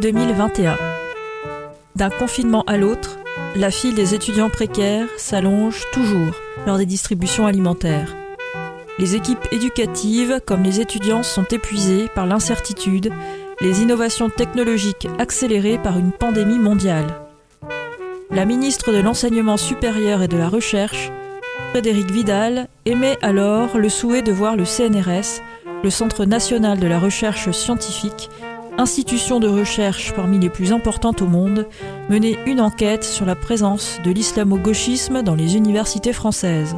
2021. D'un confinement à l'autre, la file des étudiants précaires s'allonge toujours lors des distributions alimentaires. Les équipes éducatives comme les étudiants sont épuisées par l'incertitude, les innovations technologiques accélérées par une pandémie mondiale. La ministre de l'Enseignement supérieur et de la Recherche, Frédéric Vidal, émet alors le souhait de voir le CNRS, le Centre national de la recherche scientifique, institution de recherche parmi les plus importantes au monde, mener une enquête sur la présence de l'islamo-gauchisme dans les universités françaises.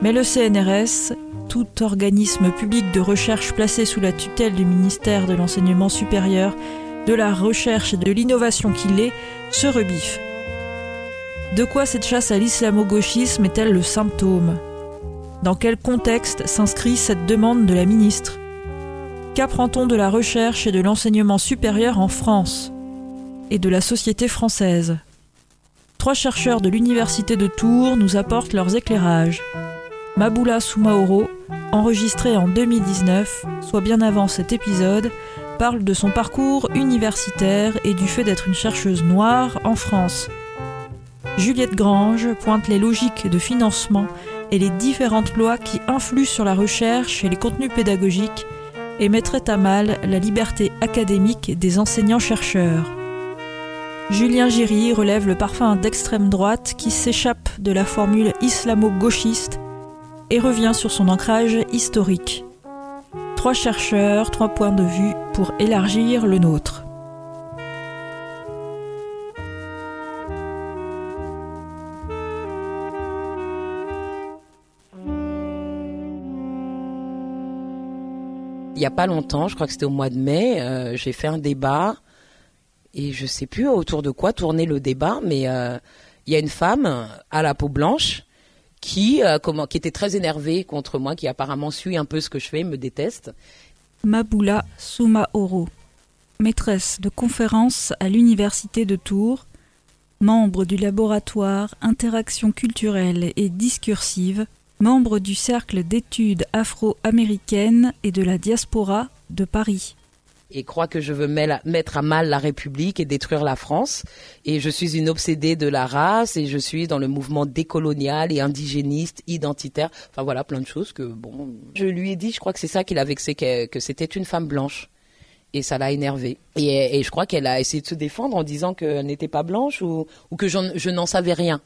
Mais le CNRS, tout organisme public de recherche placé sous la tutelle du ministère de l'Enseignement supérieur, de la recherche et de l'innovation qu'il est, se rebiffe. De quoi cette chasse à l'islamo-gauchisme est-elle le symptôme? Dans quel contexte s'inscrit cette demande de la ministre? Qu'apprend-on de la recherche et de l'enseignement supérieur en France et de la société française? Trois chercheurs de l'Université de Tours nous apportent leurs éclairages. Maboula Soumaoro, enregistré en 2019, soit bien avant cet épisode, parle de son parcours universitaire et du fait d'être une chercheuse noire en France. Juliette Grange pointe les logiques de financement et les différentes lois qui influent sur la recherche et les contenus pédagogiques et mettrait à mal la liberté académique des enseignants-chercheurs. Julien Giry relève le parfum d'extrême droite qui s'échappe de la formule islamo-gauchiste et revient sur son ancrage historique. Trois chercheurs, trois points de vue pour élargir le nôtre. Il y a pas longtemps, je crois que c'était au mois de mai, euh, j'ai fait un débat et je sais plus autour de quoi tourner le débat, mais euh, il y a une femme à la peau blanche qui, euh, qui était très énervée contre moi, qui apparemment suit un peu ce que je fais, me déteste. Maboula Soumaoro, maîtresse de conférence à l'Université de Tours, membre du laboratoire Interaction culturelle et discursive membre du Cercle d'études afro-américaines et de la diaspora de Paris. Et croit que je veux mettre à mal la République et détruire la France. Et je suis une obsédée de la race et je suis dans le mouvement décolonial et indigéniste, identitaire. Enfin voilà, plein de choses que, bon. Je lui ai dit, je crois que c'est ça qu'il a vexé, que, c'était une femme blanche et ça l'a énervée. Et, je crois qu'elle a essayé de se défendre en disant qu'elle n'était pas blanche ou, que je n'en savais rien.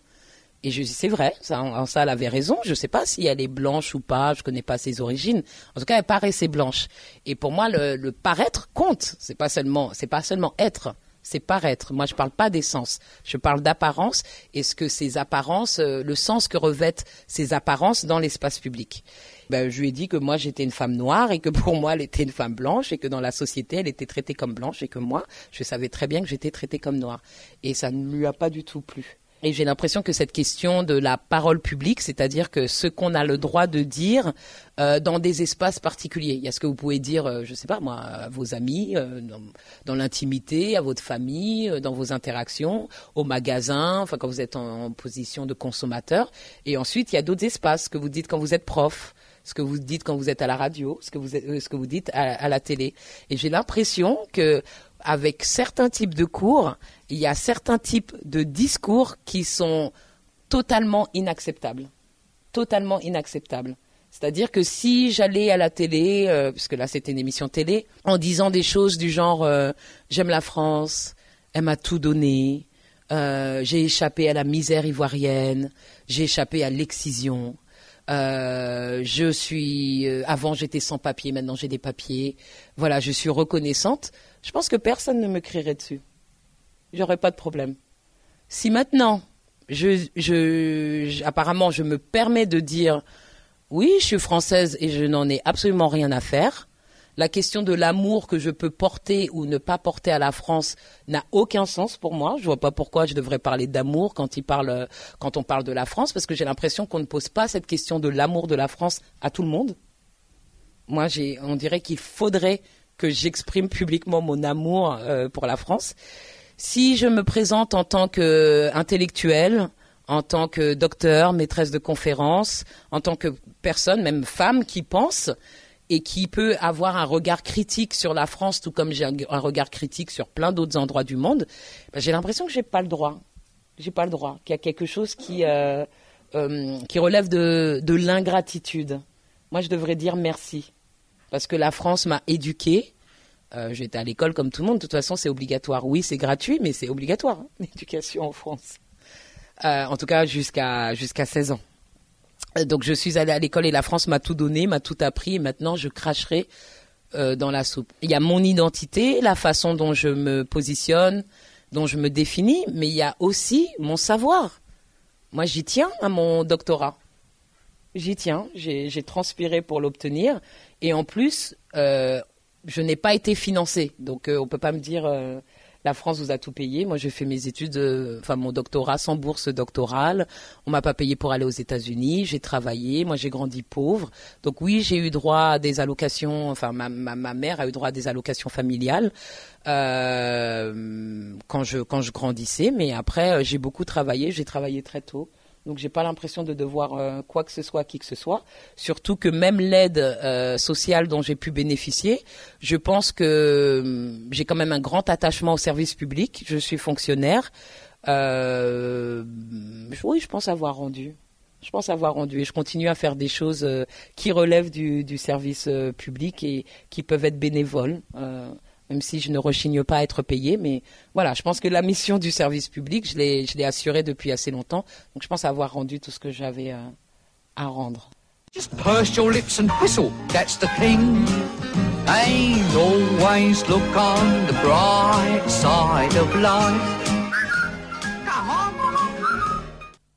Et je dis c'est vrai, ça, ça elle avait raison. Je ne sais pas si elle est blanche ou pas, je connais pas ses origines. En tout cas, elle paraissait blanche. Et pour moi, le, paraître compte. C'est pas seulement, pas seulement être, c'est paraître. Moi, je parle pas d'essence, je parle d'apparence. Et ce que ces apparences, euh, le sens que revêtent ces apparences dans l'espace public. Ben, je lui ai dit que moi j'étais une femme noire et que pour moi elle était une femme blanche et que dans la société elle était traitée comme blanche et que moi je savais très bien que j'étais traitée comme noire. Et ça ne lui a pas du tout plu. Et j'ai l'impression que cette question de la parole publique, c'est-à-dire que ce qu'on a le droit de dire euh, dans des espaces particuliers, il y a ce que vous pouvez dire, euh, je ne sais pas moi, à vos amis, euh, dans, l'intimité, à votre famille, dans vos interactions, au magasin, enfin quand vous êtes en, position de consommateur. Et ensuite, il y a d'autres espaces, ce que vous dites quand vous êtes prof, ce que vous dites quand vous êtes à la radio, ce que vous, ce que vous dites à la télé. Et j'ai l'impression que avec certains types de cours, il y a certains types de discours qui sont totalement inacceptables. Totalement inacceptables. C'est-à-dire que si j'allais à la télé, euh, puisque là c'était une émission télé, en disant des choses du genre euh, j'aime la France, elle m'a tout donné, euh, j'ai échappé à la misère ivoirienne, j'ai échappé à l'excision, je suis avant j'étais sans papier, maintenant j'ai des papiers. Voilà, je suis reconnaissante. Je pense que personne ne me crierait dessus j'aurais pas de problème. Si maintenant, je, apparemment, je me permets de dire, oui, je suis française et je n'en ai absolument rien à faire. La question de l'amour que je peux porter ou ne pas porter à la France n'a aucun sens pour moi. Je vois pas pourquoi je devrais parler d'amour quand, quand on parle de la France, parce que j'ai l'impression qu'on ne pose pas cette question de l'amour de la France à tout le monde. Moi, on dirait qu'il faudrait que j'exprime publiquement mon amour euh, pour la France. Si je me présente en tant qu'intellectuelle, en tant que docteur, maîtresse de conférence, en tant que personne, même femme, qui pense et qui peut avoir un regard critique sur la France, tout comme j'ai un, regard critique sur plein d'autres endroits du monde, ben, j'ai l'impression que j'ai pas le droit. J'ai pas le droit. Qu'il y a quelque chose qui euh, euh, qui relève de, de l'ingratitude. Moi, je devrais dire merci parce que la France m'a éduquée. Euh, J'étais à l'école comme tout le monde. De toute façon, c'est obligatoire. Oui, c'est gratuit, mais c'est obligatoire hein, l'éducation en France. En tout cas, jusqu'à jusqu'à 16 ans. Donc je suis allée à l'école et la France m'a tout donné, m'a tout appris et maintenant je cracherai euh, dans la soupe. Il y a mon identité, la façon dont je me positionne, dont je me définis, mais il y a aussi mon savoir. Moi j'y tiens à mon doctorat. J'y tiens, j'ai transpiré pour l'obtenir et en plus euh, je n'ai pas été financée. Donc euh, on peut pas me dire la France vous a tout payé. Moi, j'ai fait mes études, euh, enfin mon doctorat sans bourse doctorale. On m'a pas payé pour aller aux États-Unis. J'ai travaillé. Moi, j'ai grandi pauvre. Donc oui, j'ai eu droit à des allocations. Enfin, ma, ma, mère a eu droit à des allocations familiales euh, quand je quand je grandissais. Mais après, euh, j'ai beaucoup travaillé. J'ai travaillé très tôt. Donc j'ai pas l'impression de devoir euh, quoi que ce soit à qui que ce soit. Surtout que même l'aide euh, sociale dont j'ai pu bénéficier, je pense que hum, j'ai quand même un grand attachement au service public. Je suis fonctionnaire. Euh, oui, je pense avoir rendu. Je pense avoir rendu et je continue à faire des choses qui relèvent du, du service public et qui peuvent être bénévoles même si je ne rechigne pas à être payé. Mais voilà, je pense que la mission du service public, je l'ai, je l'ai assurée depuis assez longtemps. Donc je pense avoir rendu tout ce que j'avais euh, à rendre. Just purse your lips and whistle, that's the thing. And always look on the bright side of life.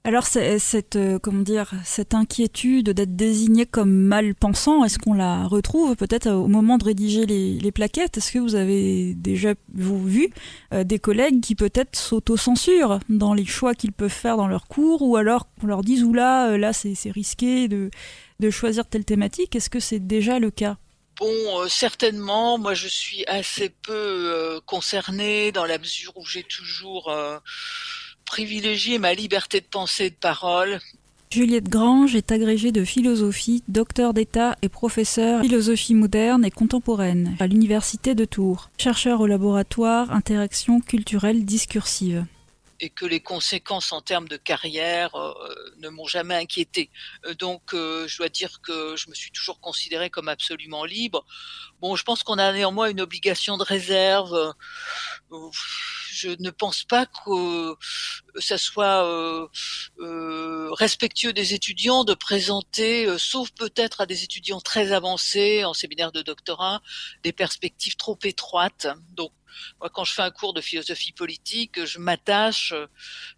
Alors cette euh, comment dire cette inquiétude d'être désigné comme mal pensant, est-ce qu'on la retrouve peut-être au moment de rédiger les, plaquettes? Est-ce que vous avez déjà vu euh, des collègues qui peut-être s'auto-censurent dans les choix qu'ils peuvent faire dans leurs cours, ou alors qu'on leur dise ou là euh, là c'est risqué de de choisir telle thématique? Est-ce que c'est déjà le cas? Bon, certainement. Moi, je suis assez peu concernée dans la mesure où j'ai toujours privilégier ma liberté de pensée et de parole. Juliette Grange est agrégée de philosophie, docteur d'État et professeure philosophie moderne et contemporaine à l'Université de Tours, chercheur au laboratoire Interaction culturelle discursive et que les conséquences en termes de carrière euh, ne m'ont jamais inquiété. Euh, donc, euh, je dois dire que je me suis toujours considérée comme absolument libre. Bon, je pense qu'on a néanmoins une obligation de réserve. Je ne pense pas que ça soit respectueux des étudiants de présenter, sauf peut-être à des étudiants très avancés en séminaire de doctorat, des perspectives trop étroites. Donc, moi, quand je fais un cours de philosophie politique, je m'attache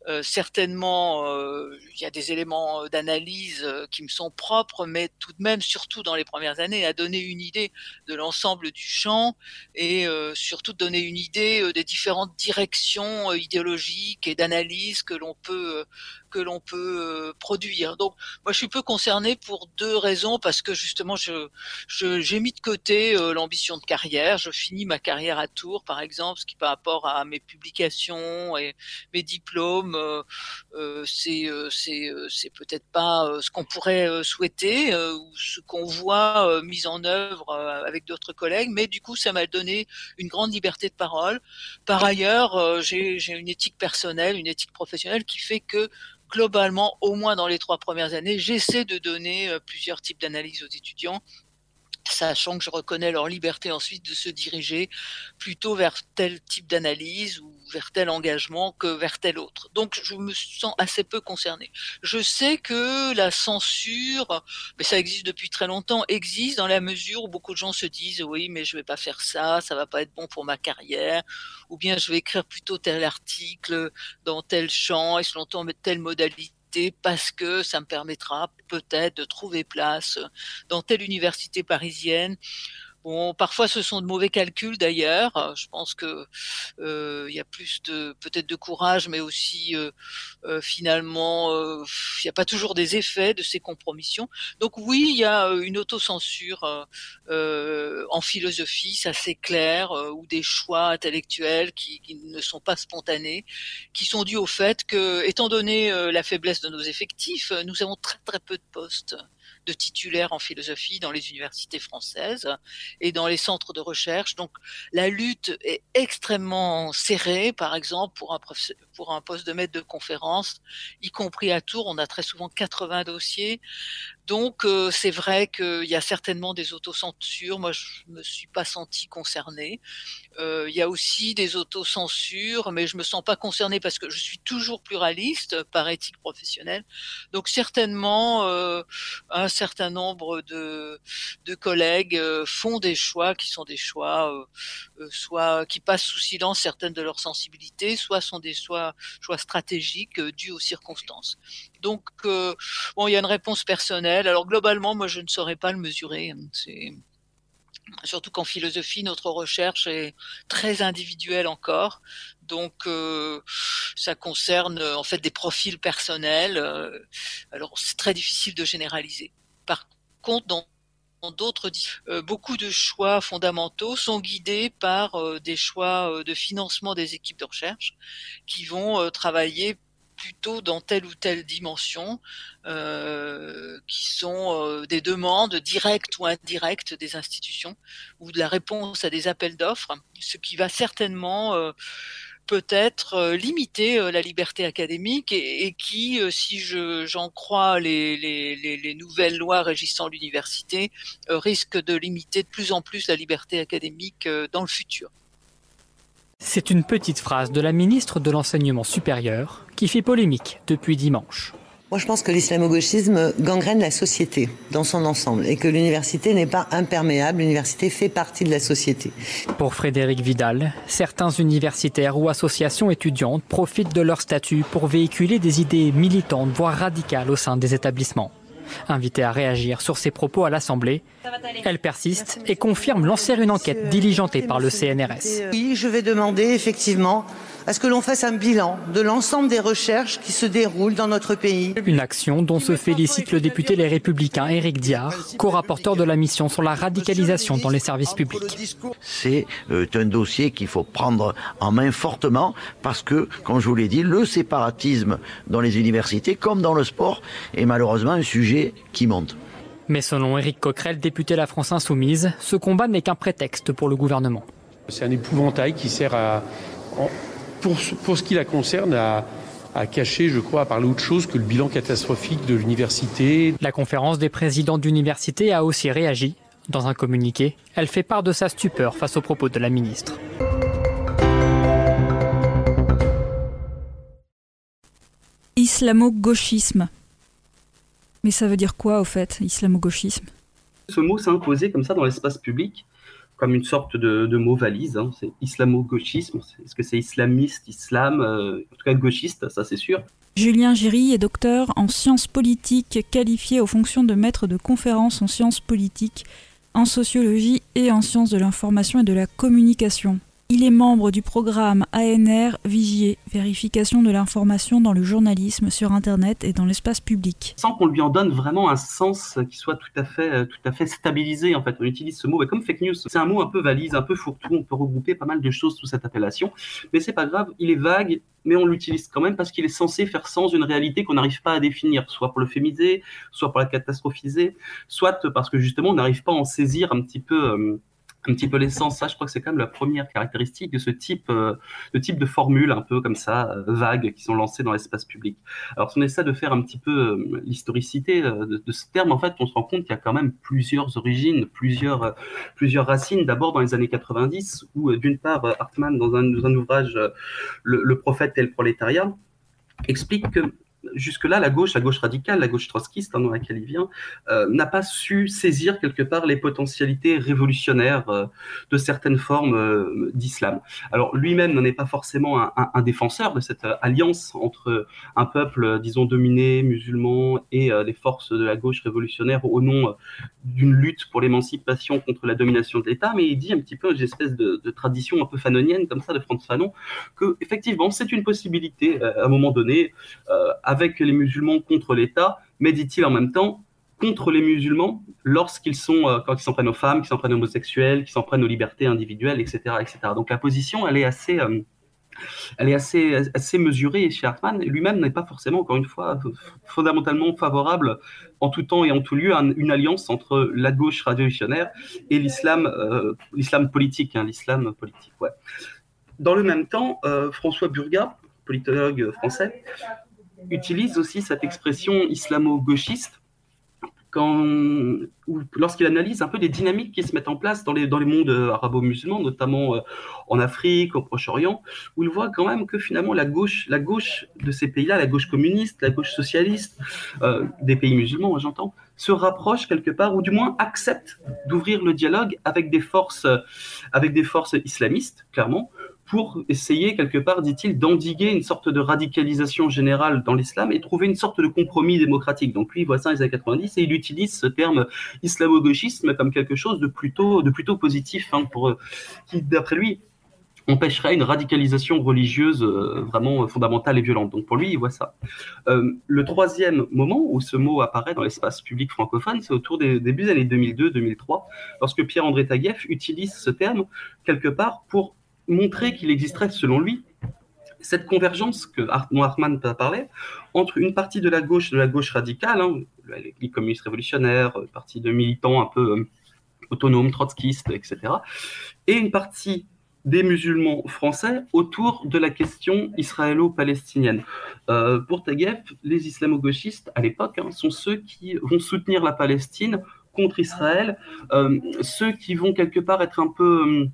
euh, certainement. Euh, il y a des éléments d'analyse euh, qui me sont propres, mais tout de même, surtout dans les premières années, à donner une idée de l'ensemble du champ et surtout donner une idée des différentes directions idéologiques et d'analyse que l'on peut que l'on peut euh, produire. Donc moi je suis peu concerné pour deux raisons parce que justement j'ai mis de côté euh, l'ambition de carrière. Je finis ma carrière à Tours par exemple, ce qui par rapport à mes publications et mes diplômes, euh, c'est c'est peut-être pas ce qu'on pourrait souhaiter ou ce qu'on voit mis en œuvre avec d'autres collègues, mais du coup ça m'a donné une grande liberté de parole. Par ailleurs, j'ai une éthique personnelle, une éthique professionnelle qui fait que globalement, au moins dans les trois premières années, j'essaie de donner euh, plusieurs types d'analyses aux étudiants sachant que je reconnais leur liberté ensuite de se diriger plutôt vers tel type d'analyse ou vers tel engagement que vers tel autre. Donc je me sens assez peu concerné. Je sais que la censure, mais ça existe depuis très longtemps, existe dans la mesure où beaucoup de gens se disent oui mais je vais pas faire ça, ça va pas être bon pour ma carrière, ou bien je vais écrire plutôt tel article dans tel champ et selon telle modalité parce que ça me permettra peut-être de trouver place dans telle université parisienne Bon, parfois ce sont de mauvais calculs d'ailleurs. Je pense que euh, il y a plus de peut-être de courage, mais aussi euh, euh, finalement il n'y a pas toujours des effets de ces compromissions. Donc oui, il y a une autocensure en philosophie, ça c'est clair, ou des choix intellectuels qui, qui, ne sont pas spontanés, qui sont dus au fait que, étant donné la faiblesse de nos effectifs, nous avons très très peu de postes de titulaires en philosophie dans les universités françaises et dans les centres de recherche. Donc la lutte est extrêmement serrée, par exemple, pour un, pour un poste de maître de conférence, y compris à Tours, on a très souvent 80 dossiers. Donc euh, c'est vrai qu'il y a certainement des autocensures. Moi, je me suis pas senti concernée. Euh, il y a aussi des autocensures, mais je me sens pas concernée parce que je suis toujours pluraliste par éthique professionnelle. Donc certainement, euh, un certain nombre de, de collègues font des choix qui sont des choix, soit qui passent sous silence certaines de leurs sensibilités, soit sont des choix, choix stratégiques dus aux circonstances. Donc bon, il y a une réponse personnelle. Alors globalement, moi, je ne saurais pas le mesurer. C'est surtout qu'en philosophie, notre recherche est très individuelle encore. Donc, euh, ça concerne en fait des profils personnels. Euh, alors, c'est très difficile de généraliser. Par contre, dans d'autres euh, beaucoup de choix fondamentaux sont guidés par des choix de financement des équipes de recherche qui vont travailler plutôt dans telle ou telle dimension, euh, qui sont euh, des demandes directes ou indirectes des institutions, ou de la réponse à des appels d'offres, ce qui va certainement euh, peut-être limiter la liberté académique et, qui, si j'en crois les, les, nouvelles lois régissant l'université, risque de limiter de plus en plus la liberté académique dans le futur. C'est une petite phrase de la ministre de l'Enseignement supérieur qui fait polémique depuis dimanche. Moi, je pense que l'islamo-gauchisme gangrène la société dans son ensemble et que l'université n'est pas imperméable. L'université fait partie de la société. Pour Frédéric Vidal, certains universitaires ou associations étudiantes profitent de leur statut pour véhiculer des idées militantes, voire radicales au sein des établissements. Invitée à réagir sur ses propos à l'Assemblée, elle persiste et confirme lancer une enquête diligentée par le CNRS. Oui, je vais demander effectivement à ce que l'on fasse un bilan de l'ensemble des recherches qui se déroulent dans notre pays. Une action dont se félicite le député Les Républicains Éric Diard, co-rapporteur de la mission sur la radicalisation dans les services publics. C'est euh, un dossier qu'il faut prendre en main fortement parce que, comme je vous l'ai dit, le séparatisme dans les universités comme dans le sport est malheureusement un sujet qui monte. Mais selon Éric Coquerel, député La France Insoumise, ce combat n'est qu'un prétexte pour le gouvernement. C'est un épouvantail qui sert à, pour, ce qui la concerne, à, cacher, je crois, à parler autre chose que le bilan catastrophique de l'université. La conférence des présidents d'université a aussi réagi. Dans un communiqué, elle fait part de sa stupeur face aux propos de la ministre. Islamo-gauchisme. Mais ça veut dire quoi au fait, islamo-gauchisme? Ce mot s'est imposé comme ça dans l'espace public comme une sorte de, mot valise. Hein. C'est islamo-gauchisme. Est-ce que c'est islamiste, islam euh, En tout cas, gauchiste, ça c'est sûr. Julien Giry est docteur en sciences politiques, qualifié aux fonctions de maître de conférences en sciences politiques, en sociologie et en sciences de l'information et de la communication. Il est membre du programme ANR Vigier, vérification de l'information dans le journalisme sur Internet et dans l'espace public. Sans qu'on lui en donne vraiment un sens qui soit tout à fait, euh, tout à fait stabilisé, en fait, on utilise ce mot, comme fake news, c'est un mot un peu valise, un peu fourre-tout, on peut regrouper pas mal de choses sous cette appellation, mais c'est pas grave, il est vague, mais on l'utilise quand même parce qu'il est censé faire sens d'une réalité qu'on n'arrive pas à définir, soit pour le fémiser, soit pour la catastrophiser, soit parce que justement on n'arrive pas à en saisir un petit peu. Euh, un petit peu l'essence. Ça, je crois que c'est quand même la première caractéristique de ce type, euh, de type de formule un peu comme ça, euh, vagues, qui sont lancées dans l'espace public. Alors, si on essaie de faire un petit peu euh, l'historicité de, ce terme, en fait, on se rend compte qu'il y a quand même plusieurs origines, plusieurs, plusieurs racines. D'abord dans les années 90, où d'une part, Hartmann, dans un, dans un ouvrage, le, le prophète et le prolétariat, explique que jusque-là, la gauche, la gauche radicale, la gauche trotskiste, hein, dans laquelle il vient, euh, n'a pas su saisir quelque part les potentialités révolutionnaires euh, de certaines formes euh, d'islam. Alors lui-même n'en est pas forcément un, défenseur de cette alliance entre un peuple, disons, dominé, musulman, et les forces de la gauche révolutionnaire au nom d'une lutte pour l'émancipation contre la domination de l'État, mais il dit un petit peu une espèce de, tradition un peu fanonienne comme ça de Franz Fanon, que effectivement c'est une possibilité à un moment donné avec les musulmans contre l'État, mais dit-il en même temps contre les musulmans lorsqu'ils sont, euh, quand ils s'en prennent aux femmes, qu'ils s'en prennent aux homosexuels, qu'ils s'en prennent aux libertés individuelles, etc., etc. Donc la position, elle est assez, euh, elle est assez, assez mesurée chez Hartmann. Lui-même n'est pas forcément, encore une fois, fondamentalement favorable en tout temps et en tout lieu à une alliance entre la gauche révolutionnaire et l'islam, euh, l'islam politique, hein, l'islam politique. Ouais. Dans le même temps, François Burga, politologue français, utilise aussi cette expression islamo-gauchiste lorsqu'il analyse un peu les dynamiques qui se mettent en place dans les, dans les mondes euh, arabo-musulmans, notamment euh, en Afrique, au Proche-Orient, où il voit quand même que finalement la gauche, la gauche de ces pays-là, la gauche communiste, la gauche socialiste, euh, des pays musulmans, j'entends, se rapproche quelque part, ou du moins accepte d'ouvrir le dialogue avec des forces, avec des forces islamistes, clairement, pour essayer, quelque part, dit-il, d'endiguer une sorte de radicalisation générale dans l'islam et trouver une sorte de compromis démocratique. Donc lui, il voit ça dans les années 90 et il utilise ce terme islamo-gauchisme comme quelque chose de plutôt, de plutôt positif, hein, pour, qui, d'après lui, empêcherait une radicalisation religieuse euh, vraiment fondamentale et violente. Donc pour lui, il voit ça. Euh, le troisième moment où ce mot apparaît dans l'espace public francophone, c'est autour des débuts des années 2002-2003, lorsque Pierre-André Taguieff utilise ce terme quelque part pour montrer qu'il existerait, selon lui, cette convergence que dont Hartmann parlé entre une partie de la gauche, de la gauche radicale, hein, les communistes révolutionnaires, partie de militants un peu euh, autonomes, trotskistes, etc., et une partie des musulmans français autour de la question israélo-palestinienne. Euh, pour Taguieff, les islamo-gauchistes, à l'époque, hein, sont ceux qui vont soutenir la Palestine contre Israël, euh, ceux qui vont quelque part être un peu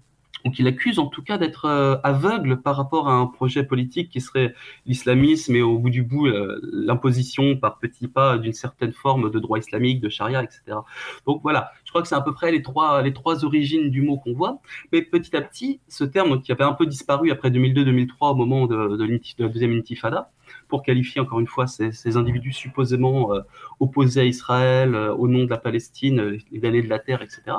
donc il accuse en tout cas d'être euh, aveugle par rapport à un projet politique qui serait l'islamisme et au bout du bout euh, l'imposition par petits pas d'une certaine forme de droit islamique, de charia, etc. Donc voilà, je crois que c'est à peu près les trois, les trois origines du mot qu'on voit. Mais petit à petit, ce terme qui avait un peu disparu après 2002-2003 au moment de, de, la deuxième intifada, pour qualifier encore une fois ces, individus supposément euh, opposés à Israël au nom de la Palestine, les damnés de la terre, etc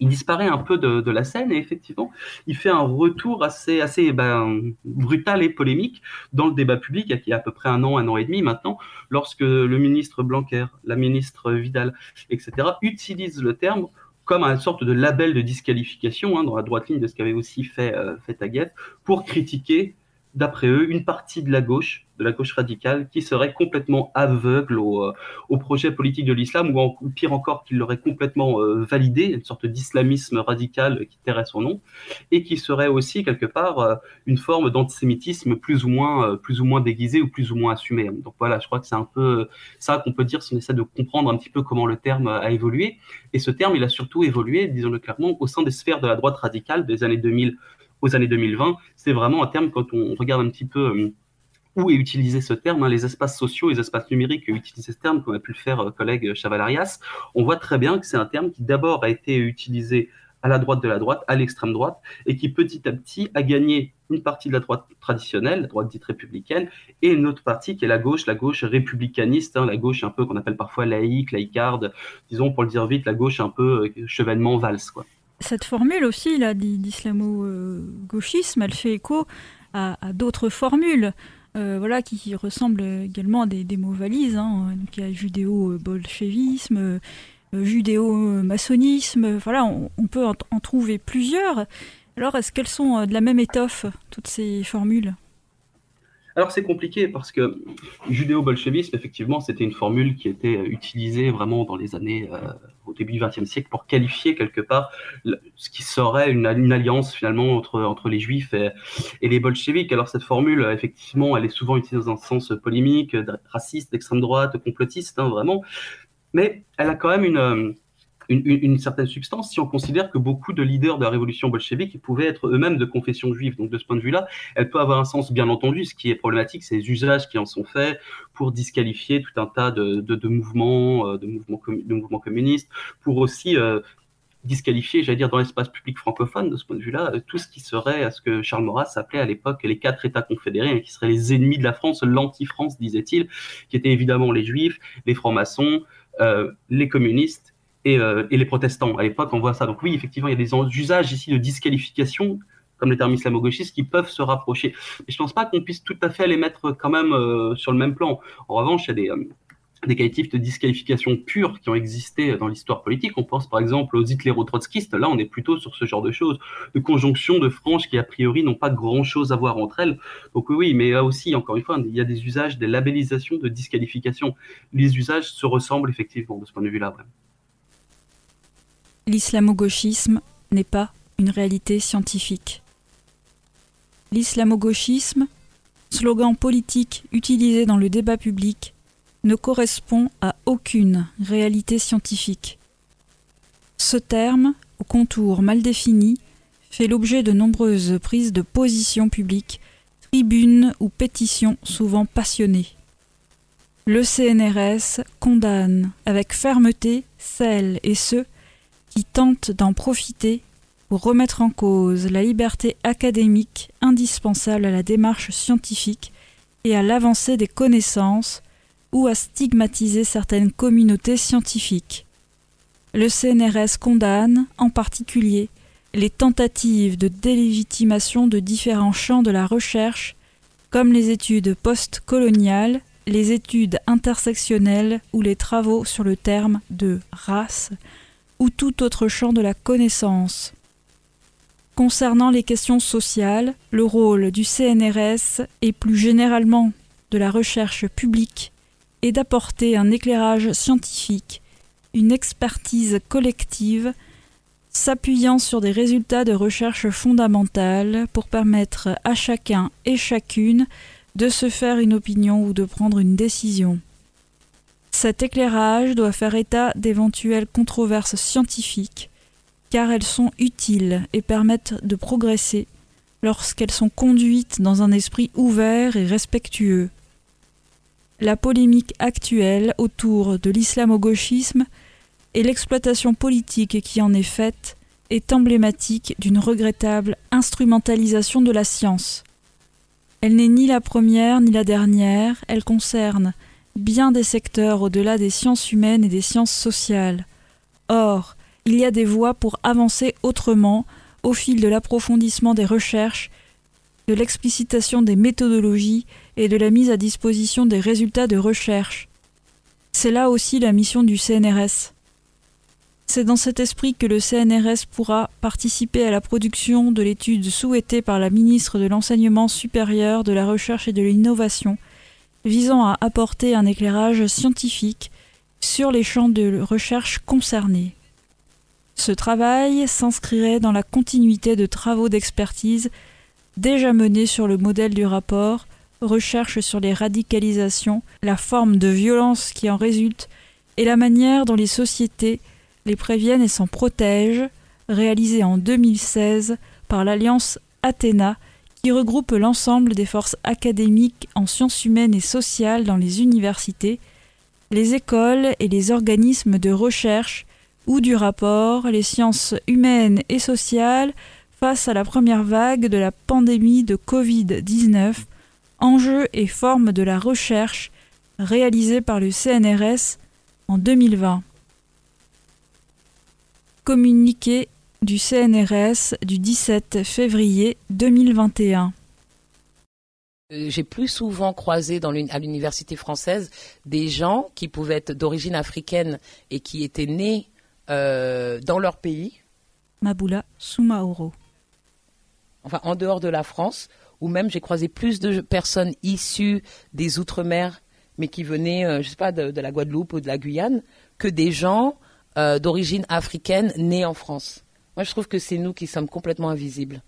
il disparaît un peu de, la scène et effectivement, il fait un retour assez, ben, brutal et polémique dans le débat public il y a à peu près un an, un an et demi maintenant, lorsque le ministre Blanquer, la ministre Vidal, etc., utilisent le terme comme une sorte de label de disqualification hein, dans la droite ligne de ce qu'avait aussi fait, euh, fait pour critiquer d'après eux, une partie de la gauche, de la gauche radicale, qui serait complètement aveugle au, euh, projet politique de l'islam, ou, pire encore, qui l'aurait complètement euh, validé, une sorte d'islamisme radical qui tairait son nom, et qui serait aussi quelque part euh, une forme d'antisémitisme plus ou moins, plus ou moins déguisé ou plus ou moins assumé. Donc voilà, je crois que c'est un peu ça qu'on peut dire si on essaie de comprendre un petit peu comment le terme a évolué. Et ce terme, il a surtout évolué, disons-le clairement, au sein des sphères de la droite radicale des années 2000 aux années 2020. C'est vraiment un terme, quand on regarde un petit peu euh, où est utilisé ce terme, hein, les espaces sociaux, les espaces numériques utilisent ce terme, comme a pu le faire euh, collègue Chavalarias, on voit très bien que c'est un terme qui d'abord a été utilisé à la droite de la droite, à l'extrême droite, et qui petit à petit a gagné une partie de la droite traditionnelle, la droite dite républicaine, et une autre partie qui est la gauche, la gauche républicaniste, hein, la gauche un peu qu'on appelle parfois laïque, laïcarde, disons pour le dire vite, la gauche un peu euh, chevènement valse. Quoi cette formule aussi là d'islamo-gauchisme, elle fait écho à, d'autres formules. Euh, voilà, qui ressemblent également à des, mots valises. Hein. Il y a judéo-bolchevisme, euh, judéo-maçonnisme. Voilà, on, peut en, trouver plusieurs. Alors, est-ce qu'elles sont euh, de la même étoffe, toutes ces formules? Alors c'est compliqué parce que judéo-bolchevisme, effectivement, c'était une formule qui était utilisée vraiment dans les années, au début du XXe siècle, pour qualifier quelque part ce qui serait une, alliance finalement entre, entre les juifs et, les bolcheviks. Alors cette formule, effectivement, elle est souvent utilisée dans un sens polémique, raciste, d'extrême droite, complotiste, hein, vraiment. Mais elle a quand même une une, certaine substance si on considère que beaucoup de leaders de la révolution bolchevique pouvaient être eux-mêmes de confession juive. Donc de ce point de vue-là, elle peut avoir un sens bien entendu. Ce qui est problématique, c'est les usages qui en sont faits pour disqualifier tout un tas de, mouvements, de mouvements, euh, de mouvements communistes, pour aussi euh, disqualifier, j'allais dire, dans l'espace public francophone, de ce point de vue-là, tout ce qui serait à ce que Charles Maurras appelait à l'époque les quatre États confédérés, hein, qui seraient les ennemis de la France, l'anti-France, disait-il, qui étaient évidemment les juifs, les francs-maçons, euh, les communistes euh, et, les protestants. À l'époque, on voit ça. Donc oui, effectivement, il y a des usages ici de disqualification, comme les termes islamo-gauchistes, qui peuvent se rapprocher. Mais je ne pense pas qu'on puisse tout à fait les mettre quand même euh, sur le même plan. En revanche, il y a des, euh, qualitifs de disqualification pure qui ont existé dans l'histoire politique. On pense par exemple aux hitléro-trotskistes. Là, on est plutôt sur ce genre de choses, de conjonction de franges qui a priori n'ont pas grand-chose à voir entre elles. Donc oui, mais là aussi, encore une fois, il y a des usages, des labellisations de disqualification. Les usages se ressemblent effectivement de ce point de vue-là. L'islamo-gauchisme n'est pas une réalité scientifique. L'islamo-gauchisme, slogan politique utilisé dans le débat public, ne correspond à aucune réalité scientifique. Ce terme, au contour mal défini, fait l'objet de nombreuses prises de position publiques, tribunes ou pétitions souvent passionnées. Le CNRS condamne avec fermeté celles et ceux qui tentent d'en profiter pour remettre en cause la liberté académique indispensable à la démarche scientifique et à l'avancée des connaissances ou à stigmatiser certaines communautés scientifiques. Le CNRS condamne, en particulier, les tentatives de délégitimation de différents champs de la recherche, comme les études post-coloniales, les études intersectionnelles ou les travaux sur le terme de race, ou tout autre champ de la connaissance. Concernant les questions sociales, le rôle du CNRS et plus généralement de la recherche publique et d'apporter un éclairage scientifique, une expertise collective, s'appuyant sur des résultats de recherche fondamentale pour permettre à chacun et chacune de se faire une opinion ou de prendre une décision. Cet éclairage doit faire état d'éventuelles controverses scientifiques, car elles sont utiles et permettent de progresser lorsqu'elles sont conduites dans un esprit ouvert et respectueux la polémique actuelle autour de l'islamo-gauchisme et l'exploitation politique qui en est faite est emblématique d'une regrettable instrumentalisation de la science. Elle n'est ni la première ni la dernière, elle concerne bien des secteurs au-delà des sciences humaines et des sciences sociales. Or, il y a des voies pour avancer autrement au fil de l'approfondissement des recherches, de l'explicitation des méthodologies et de la mise à disposition des résultats de recherche. C'est là aussi la mission du CNRS. C'est dans cet esprit que le CNRS pourra participer à la production de l'étude souhaitée par la ministre de l'Enseignement supérieur, de la Recherche et de l'Innovation, visant à apporter un éclairage scientifique sur les champs de recherche concernés. Ce travail s'inscrirait dans la continuité de travaux d'expertise déjà menés sur le modèle du rapport recherche sur les radicalisations, la forme de violence qui en résulte et la manière dont les sociétés les préviennent et s'en protègent, réalisé en 2016 par l'Alliance Athéna qui regroupe l'ensemble des forces académiques en sciences humaines et sociales dans les universités, les écoles et les organismes de recherche ou du rapport, les sciences humaines et sociales face à la première vague de la pandémie de Covid-19 enjeux et formes de la recherche réalisée par le CNRS en 2020. Communiqué du CNRS du 17 février 2021. Euh, j'ai plus souvent croisé dans à l'université française des gens qui pouvaient être d'origine africaine et qui étaient nés euh, dans leur pays. Maboula Soumaoro. Enfin, en dehors de la France, ou même j'ai croisé plus de personnes issues des Outre-mer, mais qui venaient, euh, je sais pas, de, la Guadeloupe ou de la Guyane, que des gens euh, d'origine africaine nés en France. Moi, je trouve que c'est nous qui sommes complètement invisibles.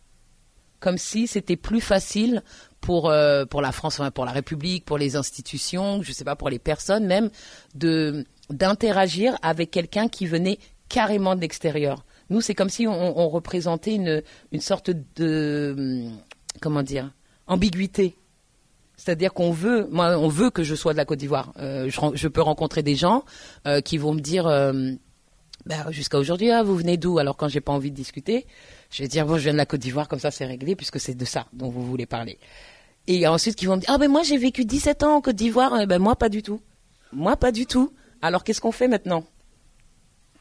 Comme si c'était plus facile pour, euh, pour la France, pour la République, pour les institutions, je sais pas, pour les personnes même, de d'interagir avec quelqu'un qui venait carrément de l'extérieur. Nous, c'est comme si on, représentait une, une sorte de comment dire, ambiguïté. C'est-à-dire qu'on veut, moi, on veut que je sois de la Côte d'Ivoire. Euh, je, peux rencontrer des gens euh, qui vont me dire, bah, jusqu'à aujourd'hui, ah, vous venez d'où? Alors quand j'ai pas envie de discuter, je vais dire, bon, je viens de la Côte d'Ivoire, comme ça c'est réglé, puisque c'est de ça dont vous voulez parler. Et ensuite, qui vont me dire, ah ben moi j'ai vécu 17 ans en Côte d'Ivoire, eh ben moi pas du tout. Moi pas du tout. Alors qu'est-ce qu'on fait maintenant?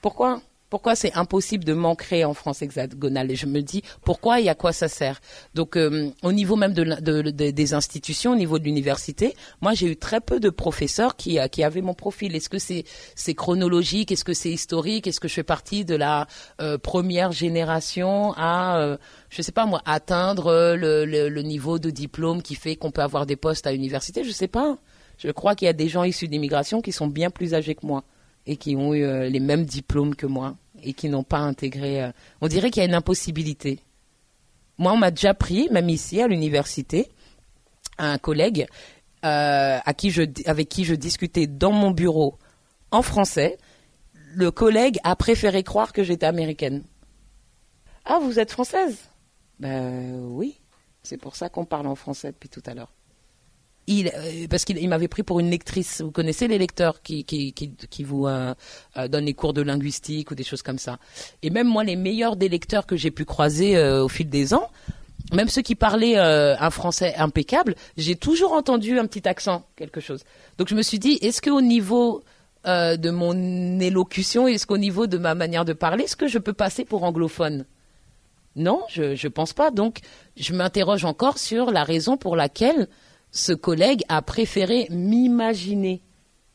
Pourquoi? Pourquoi c'est impossible de m'ancrer en France hexagonale Et je me dis pourquoi et à quoi ça sert. Donc euh, au niveau même de, des institutions, au niveau de l'université, moi j'ai eu très peu de professeurs qui, euh, avaient mon profil. Est-ce que c'est chronologique Est-ce que c'est historique Est-ce que je fais partie de la euh, première génération à euh, je sais pas moi atteindre le, niveau de diplôme qui fait qu'on peut avoir des postes à l'université? Je sais pas. Je crois qu'il y a des gens issus d'immigration qui sont bien plus âgés que moi et qui ont eu les mêmes diplômes que moi et qui n'ont pas intégré. Euh, on dirait qu'il y a une impossibilité. Moi, on m'a déjà pris, même ici à l'université, un collègue euh, à qui je, avec qui je discutais dans mon bureau en français. Le collègue a préféré croire que j'étais américaine. Ah, vous êtes française? Ben oui, c'est pour ça qu'on parle en français depuis tout à l'heure. Euh, parce qu'il m'avait pris pour une lectrice. Vous connaissez les lecteurs qui, qui, qui, vous euh, euh, donnent les cours de linguistique ou des choses comme ça. Et même moi, les meilleurs des lecteurs que j'ai pu croiser au fil des ans, même ceux qui parlaient un français impeccable, j'ai toujours entendu un petit accent, quelque chose. Donc je me suis dit, est-ce qu'au niveau de mon élocution, est-ce qu'au niveau de ma manière de parler, est-ce que je peux passer pour anglophone? Non, je ne pense pas. Donc je m'interroge encore sur la raison pour laquelle ce collègue a préféré m'imaginer,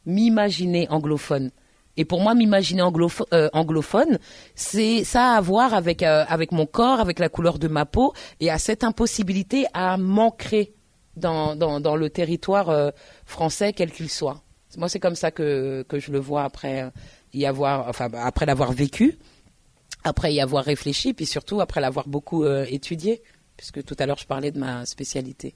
m'imaginer anglophone. Et pour moi, m'imaginer euh, anglophone, c'est ça a à voir avec euh, avec mon corps, avec la couleur de ma peau, et à cette impossibilité à m'ancrer dans, dans, le territoire euh, français, quel qu'il soit. Moi, c'est comme ça que que je le vois après y avoir, enfin après l'avoir vécu, après y avoir réfléchi, puis surtout après l'avoir beaucoup étudié, puisque tout à l'heure je parlais de ma spécialité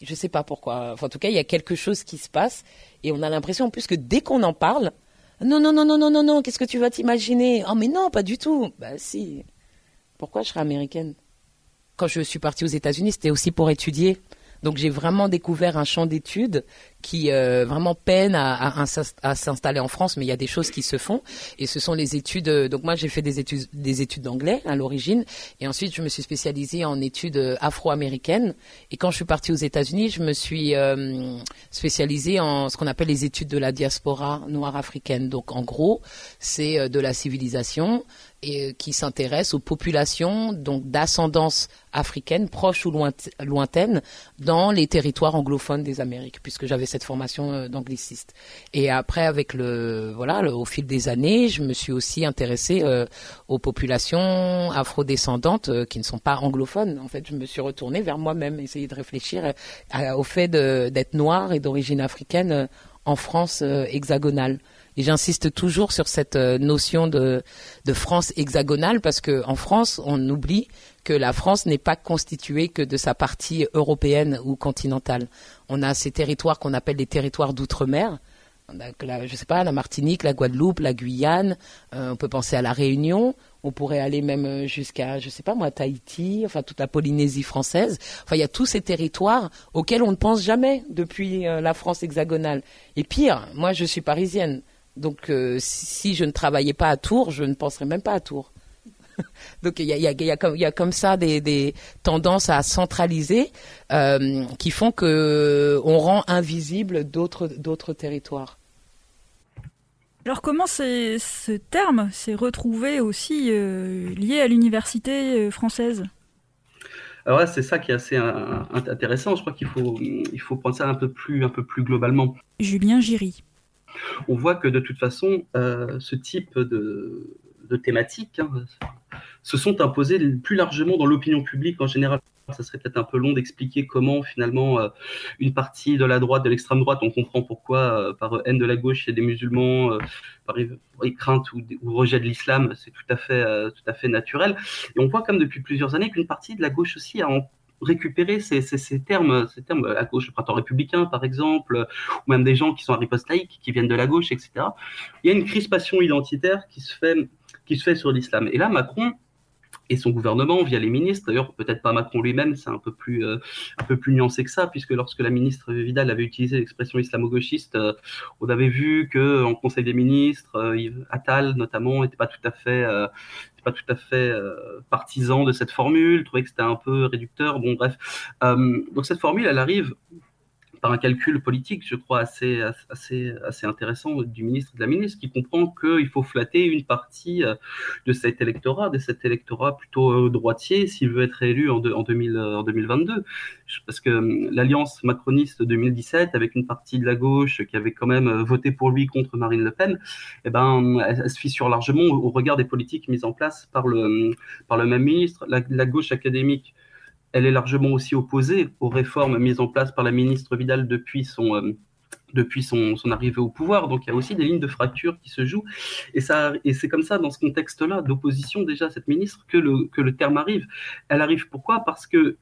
je sais pas pourquoi. en tout cas, il y a quelque chose qui se passe et on a l'impression en plus que dès qu'on en parle, non, non, non, non, non, non, non, qu'est-ce que tu vas t'imaginer? Oh, mais non, pas du tout. Bah, si. Pourquoi je serais américaine? Quand je suis partie aux États-Unis, c'était aussi pour étudier. Donc j'ai vraiment découvert un champ d'études qui euh, vraiment peine à, s'installer en France, mais il y a des choses qui se font. Et ce sont les études. Euh, donc moi j'ai fait des études des études d'anglais à l'origine, et ensuite je me suis spécialisée en études euh, afro-américaines. Et quand je suis partie aux États-Unis, je me suis spécialisée en ce qu'on appelle les études de la diaspora noire africaine. Donc en gros, c'est de la civilisation et qui s'intéresse aux populations donc d'ascendance africaine, proche ou lointaine, dans les territoires anglophones des Amériques, puisque j'avais cette formation euh, d'angliciste. Et après, avec le voilà, au fil des années, je me suis aussi intéressée euh, aux populations afrodescendantes euh, qui ne sont pas anglophones. En fait, je me suis retournée vers moi-même, essayer de réfléchir au fait d'être noire et d'origine africaine en France hexagonale. Et j'insiste toujours sur cette notion de, France hexagonale parce que en France, on oublie que la France n'est pas constituée que de sa partie européenne ou continentale. On a ces territoires qu'on appelle les territoires d'outre-mer. Je je sais pas, la Martinique, la Guadeloupe, la Guyane. Euh, on peut penser à la Réunion. On pourrait aller même euh, jusqu'à, je sais pas moi, Tahiti, enfin toute la Polynésie française. Enfin, il y a tous ces territoires auxquels on ne pense jamais depuis euh, la France hexagonale. Et pire, moi, je suis parisienne. Donc, si je ne travaillais pas à Tours, je ne penserais même pas à Tours. Donc il y a, y, a, y, a comme, y a comme ça des, des tendances à centraliser euh, qui font que on rend invisible d'autres d'autres territoires. Alors comment ce terme s'est retrouvé aussi euh, lié à l'université euh, française? Alors c'est ça qui est assez intéressant. Je crois qu'il faut, il faut prendre ça un peu plus, un peu plus globalement. Julien Giry. On voit que de toute façon, ce type de, thématiques hein, se sont imposées plus largement dans l'opinion publique en général. Ça serait peut-être un peu long d'expliquer comment finalement euh, une partie de la droite, de l'extrême droite, on comprend pourquoi euh, par haine de la gauche a des musulmans, euh, par crainte ou, rejet de l'islam, c'est tout à fait tout à fait naturel. Et on voit comme depuis plusieurs années qu'une partie de la gauche aussi a récupéré ces, ces, termes, ces termes à gauche, le printemps républicain par exemple, ou même des gens qui sont à riposte laïque, qui viennent de la gauche, etc. Il y a une crispation identitaire qui se fait qui se fait sur l'islam. Et là, Macron et son gouvernement via les ministres. D'ailleurs, peut-être pas Macron lui-même, c'est un peu plus euh, un peu plus nuancé que ça, puisque lorsque la ministre Vidal avait utilisé l'expression islamo-gauchiste, euh, on avait vu que en Conseil des ministres, euh, Attal notamment n'était pas tout à fait pas tout à fait partisan de cette formule, trouvait que c'était un peu réducteur. Bon, bref. donc cette formule, elle arrive par un calcul politique, je crois, assez, assez, intéressant du ministre et de la ministre, qui comprend qu'il faut flatter une partie euh, de cet électorat, de cet électorat plutôt euh, droitier, s'il veut être élu en, en, 2000, en 2022. Parce que hum, l'alliance macroniste 2017, avec une partie de la gauche qui avait quand même euh, voté pour lui contre Marine Le Pen, eh ben, elle, se fissure largement au, regard des politiques mises en place par le, hum, par le même ministre. la gauche académique elle est largement aussi opposée aux réformes mises en place par la ministre Vidal depuis son, euh, depuis son, arrivée au pouvoir. Donc il y a aussi des lignes de fracture qui se jouent. Et, et c'est comme ça, dans ce contexte-là, d'opposition déjà à cette ministre, que le, que le terme arrive. Elle arrive pourquoi? Parce qu'une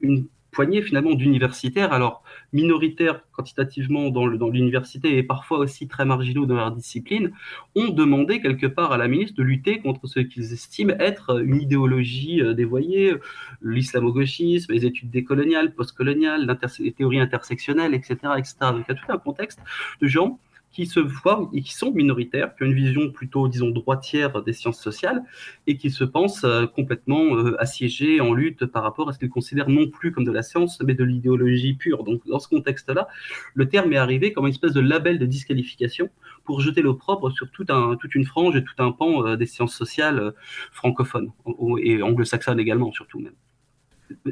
une poignée finalement d'universitaires, alors minoritaires quantitativement dans l'université et parfois aussi très marginaux dans leur discipline, ont demandé quelque part à la ministre de lutter contre ce qu'ils estiment être une idéologie euh, dévoyée, l'islamo-gauchisme, les études décoloniales, postcoloniales, les théories intersectionnelles, etc., etc. Donc il y a tout un contexte de gens qui se voient et qui sont minoritaires, qui ont une vision plutôt, disons, droitière des sciences sociales et qui se pensent euh, complètement euh, assiégés en lutte par rapport à ce qu'ils considèrent non plus comme de la science, mais de l'idéologie pure. Donc, dans ce contexte-là, le terme est arrivé comme une espèce de label de disqualification pour jeter l'opprobre sur tout un, toute une frange et tout un pan euh, des sciences sociales francophones et anglo-saxonnes également, surtout même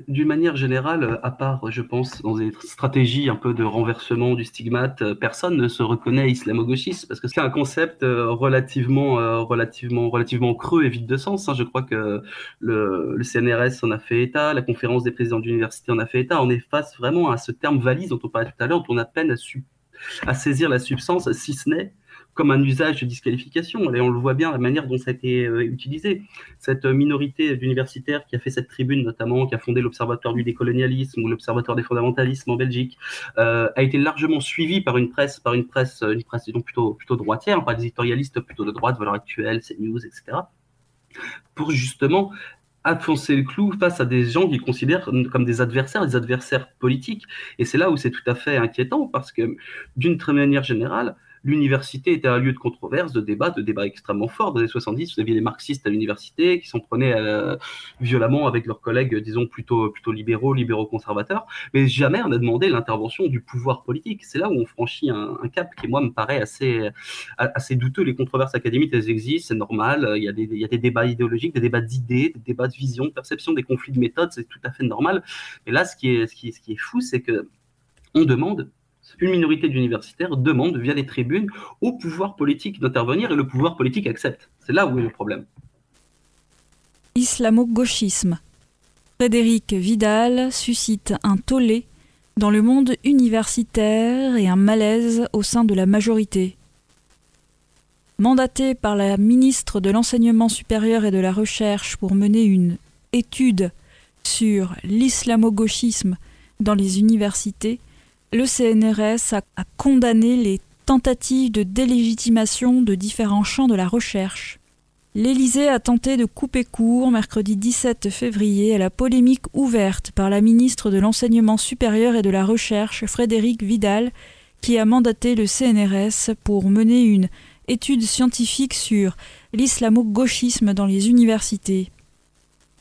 d'une manière générale, à part, je pense, dans des stratégies un peu de renversement du stigmate, euh, personne ne se reconnaît islamo-gauchiste parce que c'est un concept euh, relativement, euh, relativement, relativement creux et vide de sens. Hein. Je crois que le, CNRS en a fait état, la conférence des présidents d'université en a fait état. On est face vraiment à ce terme valise dont on parlait tout à l'heure, dont on a peine à, à saisir la substance, si ce n'est comme un usage de disqualification. Et on le voit bien, la manière dont ça a été euh, utilisé. Cette minorité d'universitaires qui a fait cette tribune, notamment, qui a fondé l'Observatoire du décolonialisme ou l'Observatoire des fondamentalismes en Belgique, euh, a été largement suivie par une presse, par une presse, une presse disons, plutôt, plutôt droitière, par des éditorialistes plutôt de droite, Valeurs Actuelles, CNews, etc. Pour justement enfoncer le clou face à des gens qu'ils considèrent comme des adversaires, des adversaires politiques. Et c'est là où c'est tout à fait inquiétant, parce que d'une très manière générale, l'université était un lieu de controverse, de débat, de débat extrêmement fort. Dans les 70, vous aviez les marxistes à l'université qui s'en prenaient euh, violemment avec leurs collègues, disons, plutôt, plutôt libéraux, libéraux-conservateurs. Mais jamais on a demandé l'intervention du pouvoir politique. C'est là où on franchit un, cap qui, moi, me paraît assez, assez douteux. Les controverses académiques, elles existent, c'est normal. Il y, a des, il y a des débats idéologiques, des débats d'idées, des débats de vision, de perception, des conflits de méthode, c'est tout à fait normal. Mais là, ce qui est, ce qui est, ce qui est fou, c'est que on demande une minorité d'universitaires demande via les tribunes au pouvoir politique d'intervenir et le pouvoir politique accepte. C'est là où est le problème. Islamo-gauchisme. Frédéric Vidal suscite un tollé dans le monde universitaire et un malaise au sein de la majorité. Mandaté par la ministre de l'Enseignement supérieur et de la Recherche pour mener une étude sur l'islamo-gauchisme dans les universités, le CNRS a, condamné les tentatives de délégitimation de différents champs de la recherche. L'Élysée a tenté de couper court mercredi 17 février à la polémique ouverte par la ministre de l'Enseignement supérieur et de la Recherche, Frédéric Vidal, qui a mandaté le CNRS pour mener une étude scientifique sur l'islamo-gauchisme dans les universités.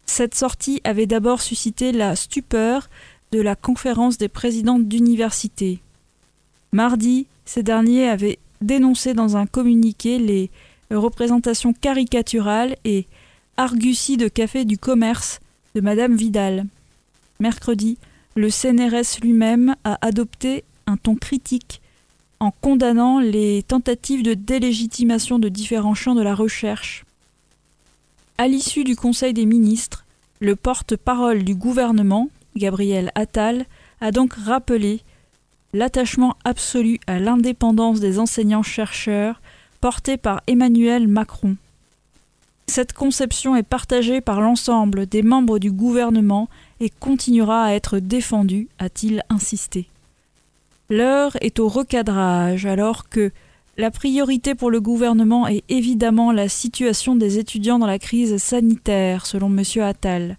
Cette sortie avait d'abord suscité la stupeur de la conférence des présidents d'université. Mardi, ces derniers avaient dénoncé dans un communiqué les représentations caricaturales et arguties de café du commerce de Madame Vidal. Mercredi, le CNRS lui-même a adopté un ton critique en condamnant les tentatives de délégitimation de différents champs de la recherche. À l'issue du Conseil des ministres, le porte-parole du gouvernement, Gabriel Attal, a donc rappelé l'attachement absolu à l'indépendance des enseignants-chercheurs porté par Emmanuel Macron. Cette conception est partagée par l'ensemble des membres du gouvernement et continuera à être défendue, a-t-il insisté. L'heure est au recadrage alors que la priorité pour le gouvernement est évidemment la situation des étudiants dans la crise sanitaire, selon M. Attal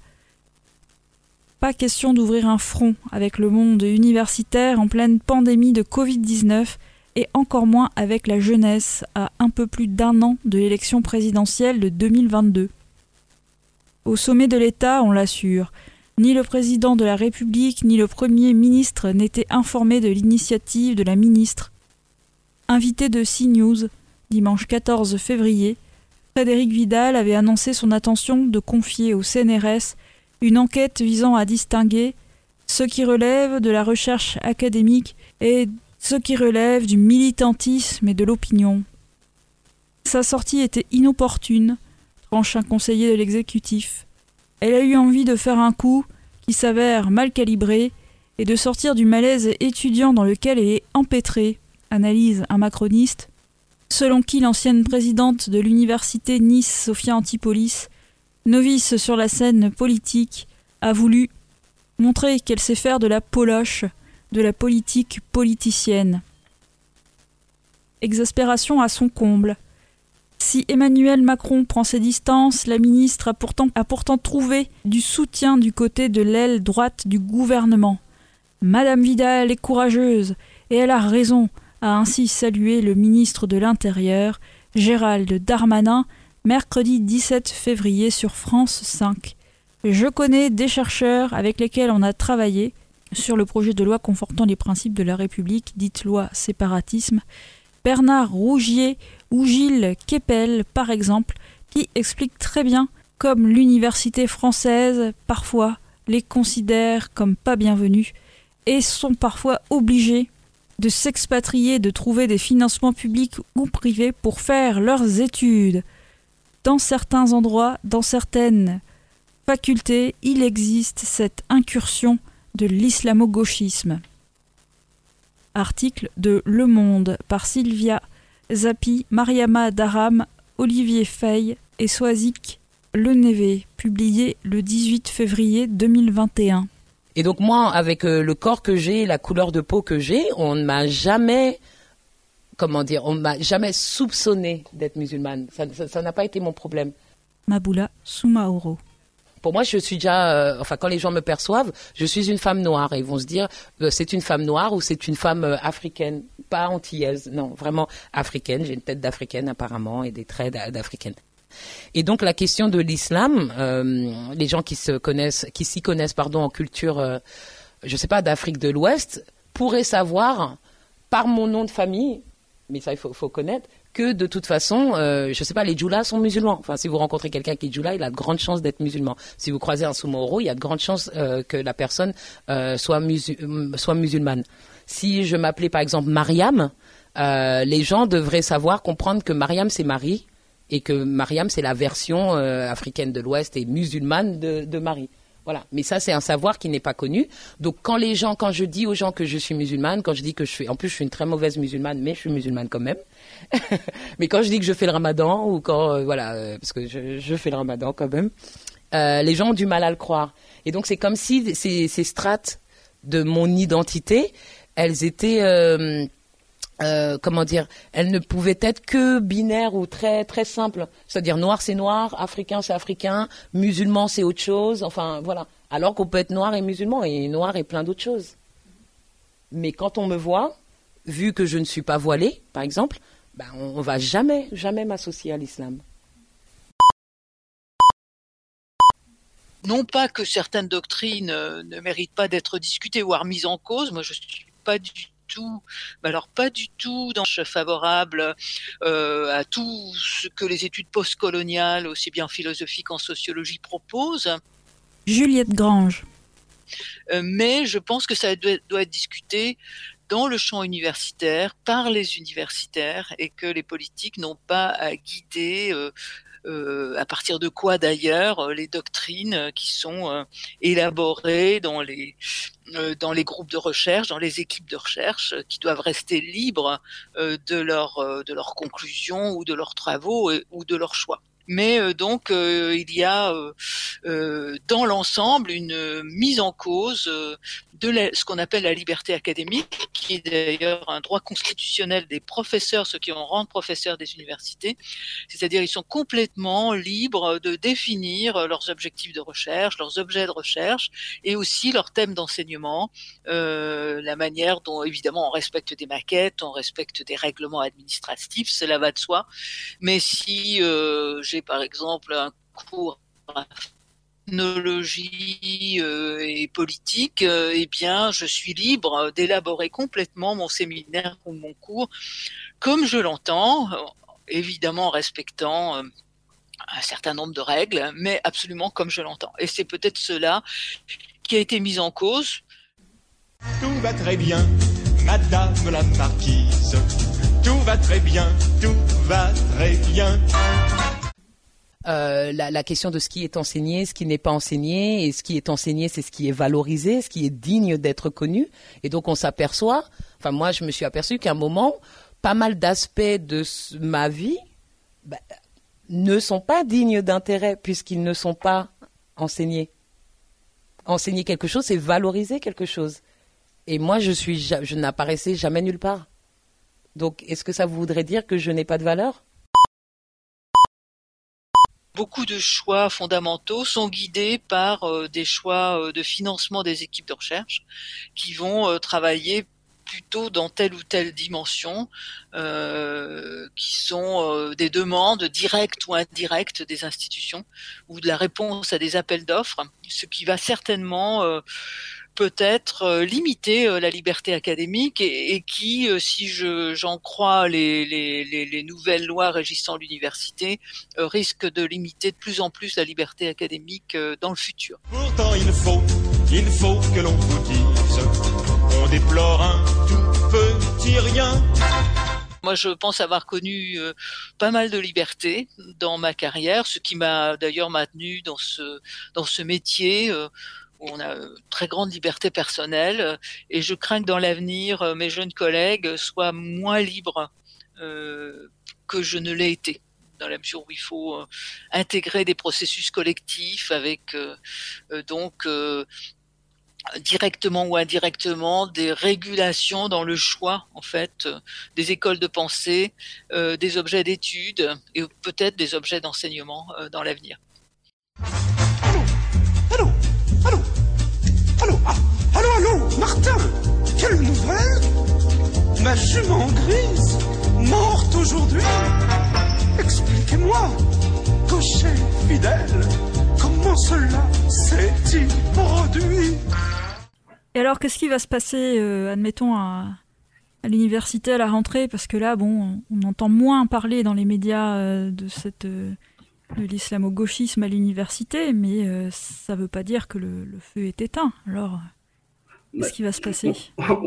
pas question d'ouvrir un front avec le monde universitaire en pleine pandémie de Covid-19 et encore moins avec la jeunesse à un peu plus d'un an de l'élection présidentielle de 2022. Au sommet de l'État, on l'assure, Ni le président de la République ni le Premier ministre n'étaient informés de l'initiative de la ministre. Invité de CNews, dimanche 14 février, Frédéric Vidal avait annoncé son intention de confier au CNRS une enquête visant à distinguer ce qui relève de la recherche académique et ce qui relève du militantisme et de l'opinion. Sa sortie était inopportune, tranche un conseiller de l'exécutif. Elle a eu envie de faire un coup qui s'avère mal calibré et de sortir du malaise étudiant dans lequel elle est empêtrée, analyse un macroniste, selon qui l'ancienne présidente de l'université Nice, Sophia Antipolis, novice sur la scène politique, a voulu montrer qu'elle sait faire de la poloche, de la politique politicienne. Exaspération à son comble. Si Emmanuel Macron prend ses distances, la ministre a pourtant, trouvé du soutien du côté de l'aile droite du gouvernement. Madame Vidal est courageuse, et elle a raison, a ainsi salué le ministre de l'Intérieur, Gérald Darmanin, mercredi 17 février sur France 5. Je connais des chercheurs avec lesquels on a travaillé sur le projet de loi confortant les principes de la République, dite loi séparatisme, Bernard Rougier ou Gilles Kepel, par exemple, qui expliquent très bien comme l'université française, parfois, les considère comme pas bienvenus et sont parfois obligés de s'expatrier, de trouver des financements publics ou privés pour faire leurs études. Dans certains endroits, dans certaines facultés, il existe cette incursion de l'islamo-gauchisme. Article de Le Monde par Sylvia Zapi, Mariama Daram, Olivier Fay et Soazic Lenévé, publié le 18 février 2021. Et donc moi, avec euh, le corps que j'ai, la couleur de peau que j'ai, on ne m'a jamais, comment dire, on m'a jamais soupçonné d'être musulmane. Ça n'a pas été mon problème. Maboula Soumaoro. Pour moi, je suis déjà, euh, enfin, quand les gens me perçoivent, je suis une femme noire et ils vont se dire, euh, c'est une femme noire ou c'est une femme africaine, pas antillaise, non, vraiment africaine. J'ai une tête d'africaine apparemment et des traits d'africaine. Et donc la question de l'islam, euh, les gens qui se connaissent, qui s'y connaissent pardon en culture, euh, je sais pas d'Afrique de l'Ouest, pourraient savoir par mon nom de famille, mais ça il faut, connaître, que de toute façon, euh, je sais pas, les djoulas sont musulmans. Enfin, si vous rencontrez quelqu'un qui est djoula, il a de grandes chances d'être musulman. Si vous croisez un soumoro, il y a de grandes chances euh, que la personne euh, soit, soit musulmane. Si je m'appelais par exemple Mariam, les gens devraient savoir comprendre que Mariam c'est Marie et que Mariam, c'est la version euh, africaine de l'Ouest et musulmane de, Marie. Voilà. Mais ça, c'est un savoir qui n'est pas connu. Donc, quand les gens, quand je dis aux gens que je suis musulmane, quand je dis que je suis, en plus, je suis une très mauvaise musulmane, mais je suis musulmane quand même. mais quand je dis que je fais le ramadan, ou quand, euh, voilà, euh, parce que je, fais le ramadan quand même, les gens ont du mal à le croire. Et donc, c'est comme si ces strates de mon identité, elles étaient, euh, comment dire, elle ne pouvait être que binaire ou très très simple. C'est-à-dire noir c'est noir, africain c'est africain, musulman c'est autre chose. Enfin voilà. Alors qu'on peut être noir et musulman et noir et plein d'autres choses. Mais quand on me voit, vu que je ne suis pas voilée, par exemple, ben on, va jamais jamais m'associer à l'islam. Non pas que certaines doctrines euh, ne méritent pas d'être discutées ou remises en cause. Moi je suis pas du tout, alors pas du tout dans favorable euh, à tout ce que les études postcoloniales, aussi bien philosophiques en sociologie, proposent. Juliette Grange. Euh, mais je pense que ça doit, être discuté dans le champ universitaire, par les universitaires, et que les politiques n'ont pas à guider euh, à partir de quoi d'ailleurs euh, les doctrines euh, qui sont élaborées dans les dans les groupes de recherche, dans les équipes de recherche, qui doivent rester libres de leurs de leurs conclusions ou de leurs travaux ou de leurs choix. Mais euh, donc euh, il y a euh, dans l'ensemble une mise en cause de ce qu'on appelle la liberté académique, qui est d'ailleurs un droit constitutionnel des professeurs, ceux qui en rendent professeurs des universités, c'est-à-dire ils sont complètement libres de définir leurs objectifs de recherche, leurs objets de recherche, et aussi leurs thèmes d'enseignement, la manière dont évidemment on respecte des maquettes, on respecte des règlements administratifs, cela va de soi, mais si j'ai par exemple un cours à technologie et politique, eh bien, je suis libre d'élaborer complètement mon séminaire ou mon cours comme je l'entends, évidemment en respectant un certain nombre de règles, mais absolument comme je l'entends. Et c'est peut-être cela qui a été mis en cause. Tout va très bien, Madame la Marquise. Tout va très bien, tout va très bien. Euh, la, question de ce qui est enseigné, ce qui n'est pas enseigné, et ce qui est enseigné, c'est ce qui est valorisé, ce qui est digne d'être connu. Et donc on s'aperçoit, enfin moi je me suis aperçu qu'à un moment, pas mal d'aspects de ma vie bah, ne sont pas dignes d'intérêt puisqu'ils ne sont pas enseignés. Enseigner quelque chose, c'est valoriser quelque chose. Et moi, je suis, je n'apparaissais jamais nulle part. Donc, est-ce que ça voudrait dire que je n'ai pas de valeur? Beaucoup de choix fondamentaux sont guidés par euh, des choix euh, de financement des équipes de recherche qui vont euh, travailler plutôt dans telle ou telle dimension, qui sont des demandes directes ou indirectes des institutions, ou de la réponse à des appels d'offres, ce qui va certainement peut-être euh, limiter euh, la liberté académique et, qui, euh, si j'en crois les, les, nouvelles lois régissant l'université, risque de limiter de plus en plus la liberté académique dans le futur. Pourtant, il faut, il faut que l'on vous dise, on déplore un tout petit rien. Moi, je pense avoir connu pas mal de liberté dans ma carrière, ce qui m'a d'ailleurs maintenu dans ce dans ce métier on a euh, très grande liberté personnelle euh, et je crains que dans l'avenir, euh, mes jeunes collègues soient moins libres que je ne l'ai été dans la mesure où il faut intégrer des processus collectifs avec donc directement ou indirectement des régulations dans le choix en fait des écoles de pensée, des objets d'études et peut-être des objets d'enseignement dans l'avenir. Allô ah, Allô, allô Martin Quelle nouvelle? Ma jument grise Morte aujourd'hui. Expliquez-moi Cocher fidèle Comment cela s'est-il produit? Et alors, qu'est-ce qui va se passer, euh, admettons, à, l'université à la rentrée? Parce que là, bon, on entend moins parler dans les médias euh, de cette... Euh, de l'islamo-gauchisme à l'université, mais euh, ça ne veut pas dire que le, feu est éteint. Alors, Qu'est-ce qui va se passer.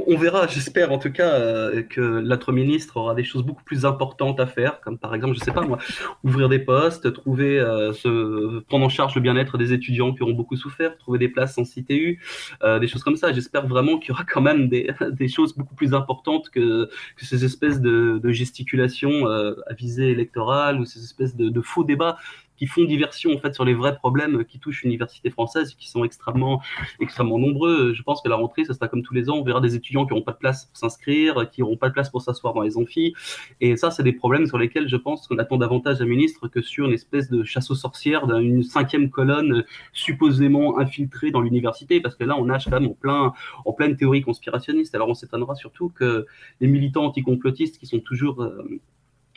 On, verra, j'espère en tout cas euh, que notre ministre aura des choses beaucoup plus importantes à faire, comme par exemple, je sais pas moi, ouvrir des postes, trouver, euh, se, prendre en charge le bien-être des étudiants qui auront beaucoup souffert, trouver des places en CTU, euh, des choses comme ça. J'espère vraiment qu'il y aura quand même des, des, choses beaucoup plus importantes que, que ces espèces de, de gesticulations à visée électorale ou ces espèces de, de faux débats qui font diversion en fait sur les vrais problèmes qui touchent l'université française, qui sont extrêmement, extrêmement nombreux. Je pense que la rentrée, ça sera comme tous les ans, on verra des étudiants qui n'auront pas de place pour s'inscrire, qui n'auront pas de place pour s'asseoir dans les amphis. Et ça, c'est des problèmes sur lesquels je pense qu'on attend davantage un ministre que sur une espèce de chasse aux sorcières d'une cinquième colonne supposément infiltrée dans l'université, parce que là, on nage quand même en, plein, en pleine théorie conspirationniste. Alors on s'étonnera surtout que les militants anticomplotistes qui sont toujours euh,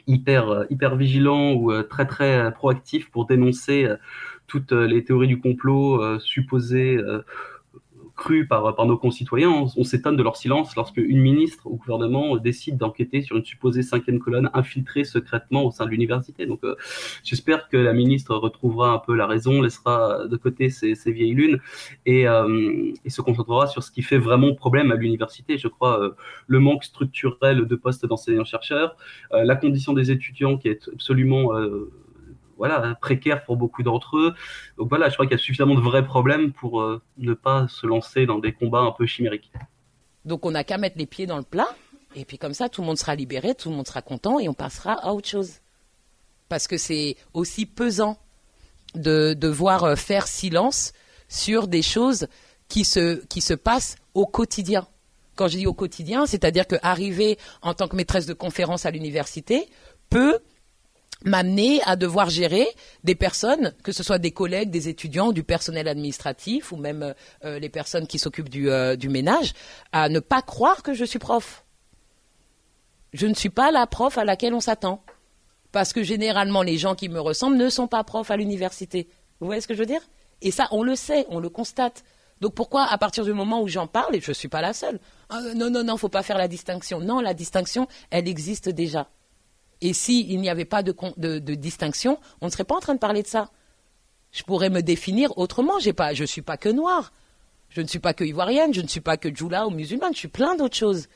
hyper, euh, hyper vigilant ou euh, très très proactif pour dénoncer euh, toutes les théories du complot supposées cru par, par nos concitoyens. On, s'étonne de leur silence lorsque une ministre au gouvernement décide d'enquêter sur une supposée cinquième colonne infiltrée secrètement au sein de l'université. Donc euh, j'espère que la ministre retrouvera un peu la raison, laissera de côté ces, vieilles lunes et, euh, et, se concentrera sur ce qui fait vraiment problème à l'université. Je crois euh, le manque structurel de postes d'enseignants-chercheurs, la condition des étudiants qui est absolument voilà, précaire pour beaucoup d'entre eux. Donc voilà, je crois qu'il y a suffisamment de vrais problèmes pour euh, ne pas se lancer dans des combats un peu chimériques. Donc on n'a qu'à mettre les pieds dans le plat, et puis comme ça, tout le monde sera libéré, tout le monde sera content, et on passera à autre chose. Parce que c'est aussi pesant de devoir euh, faire silence sur des choses qui se, qui se passent au quotidien. Quand je dis au quotidien, c'est-à-dire qu'arriver en tant que maîtresse de conférence à l'université peut m'amener à devoir gérer des personnes, que ce soit des collègues, des étudiants, du personnel administratif ou même euh, les personnes qui s'occupent du, euh, du, ménage, à ne pas croire que je suis prof. Je ne suis pas la prof à laquelle on s'attend. Parce que généralement, les gens qui me ressemblent ne sont pas profs à l'université. Vous voyez ce que je veux dire? Et ça, on le sait, on le constate. Donc pourquoi, à partir du moment où j'en parle, et je ne suis pas la seule, non, non, non, faut pas faire la distinction. Non, la distinction, elle existe déjà. Et s'il n'y avait pas de, distinction, on ne serait pas en train de parler de ça. Je pourrais me définir autrement. Je ne suis pas que noire. Je ne suis pas que ivoirienne. Je ne suis pas que djoula ou musulmane. Je suis plein d'autres choses.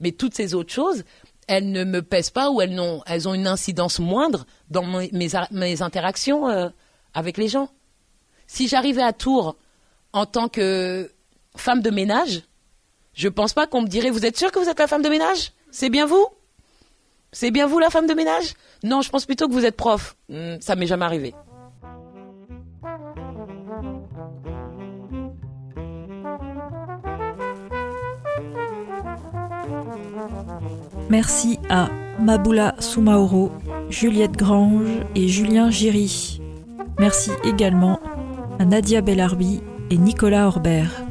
Mais toutes ces autres choses, elles ne me pèsent pas ou elles ont, elles ont une incidence moindre dans mes, interactions euh, avec les gens. Si j'arrivais à Tours en tant que femme de ménage, je pense pas qu'on me dirait Vous êtes sûr que vous êtes la femme de ménage? C'est bien vous? C'est bien vous la femme de ménage? Non, je pense plutôt que vous êtes prof. Hmm, ça m'est jamais arrivé. Merci à Maboula Soumaoro, Juliette Grange et Julien Giry. Merci également à Nadia Bellarbi et Nicolas Orbert.